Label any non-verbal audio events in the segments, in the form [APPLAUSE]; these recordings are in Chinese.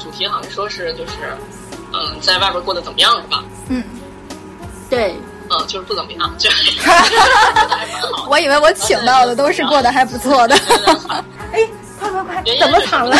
主题好像说是就是，嗯，在外边过得怎么样是吧？嗯，对，嗯，就是不怎么样，就 [LAUGHS] [LAUGHS] 我以为我请到的都是过得还不错的。[LAUGHS] 哎，快快快，怎么躺了？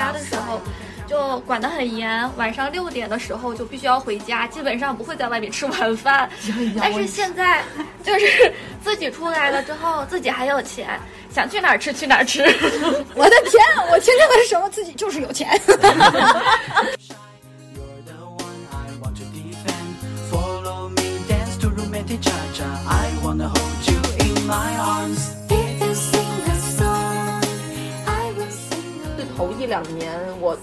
家的时候就管得很严晚上六点的时候就必须要回家基本上不会在外面吃晚饭 [LAUGHS] 但是现在就是自己出来了之后自己还有钱想去哪儿吃去哪儿吃。[LAUGHS] 我的天我清醒的时候自己就是有钱。哈哈哈一两年我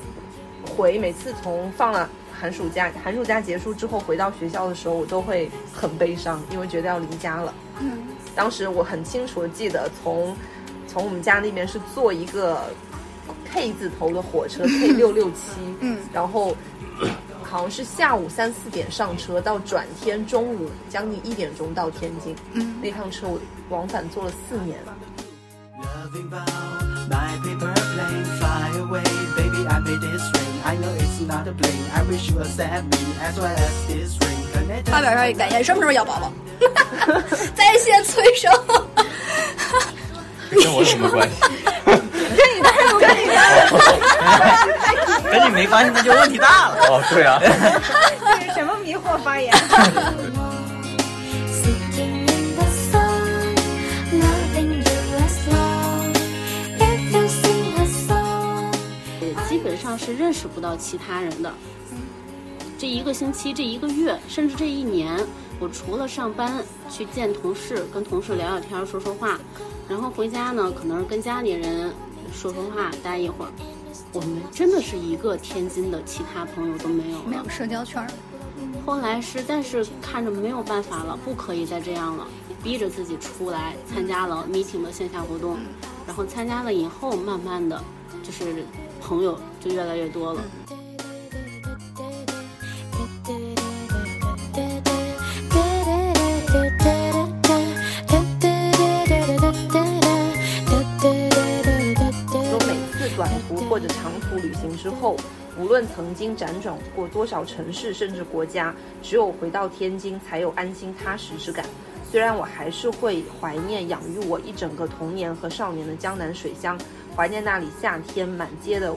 回，每次从放了寒暑假，寒暑假结束之后回到学校的时候，我都会很悲伤，因为觉得要离家了。嗯，当时我很清楚的记得从从我们家那边是坐一个 K 字头的火车 K [LAUGHS] 六六七，嗯，然后好像是下午三四点上车，到转天中午将近一点钟到天津。嗯，那趟车我往返坐了四年。发表上感言，什么时候要宝宝？[LAUGHS] 在线催生，跟我是没关系，跟你没关系，跟你没关系，那就问题大了。哦，对啊，[LAUGHS] 什么迷惑发言？[LAUGHS] 基本上是认识不到其他人的。这一个星期、这一个月，甚至这一年，我除了上班去见同事，跟同事聊聊天、说说话，然后回家呢，可能是跟家里人说说话，待一会儿。我们真的是一个天津的其他朋友都没有了。没有社交圈。后来实在是看着没有办法了，不可以再这样了，逼着自己出来参加了 meeting 的线下活动，然后参加了以后，慢慢的就是朋友就越来越多了。说每次短途或者长途旅行之后，无论曾经辗转过多少城市甚至国家，只有回到天津才有安心踏实之感。虽然我还是会怀念养育我一整个童年和少年的江南水乡，怀念那里夏天满街的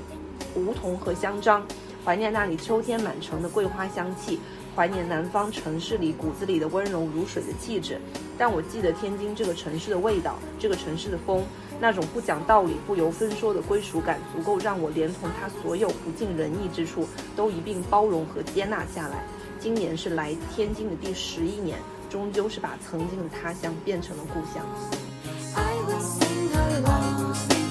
梧桐和香樟，怀念那里秋天满城的桂花香气，怀念南方城市里骨子里的温柔如水的气质。但我记得天津这个城市的味道，这个城市的风，那种不讲道理、不由分说的归属感，足够让我连同它所有不尽人意之处都一并包容和接纳下来。今年是来天津的第十一年，终究是把曾经的他乡变成了故乡。I will sing along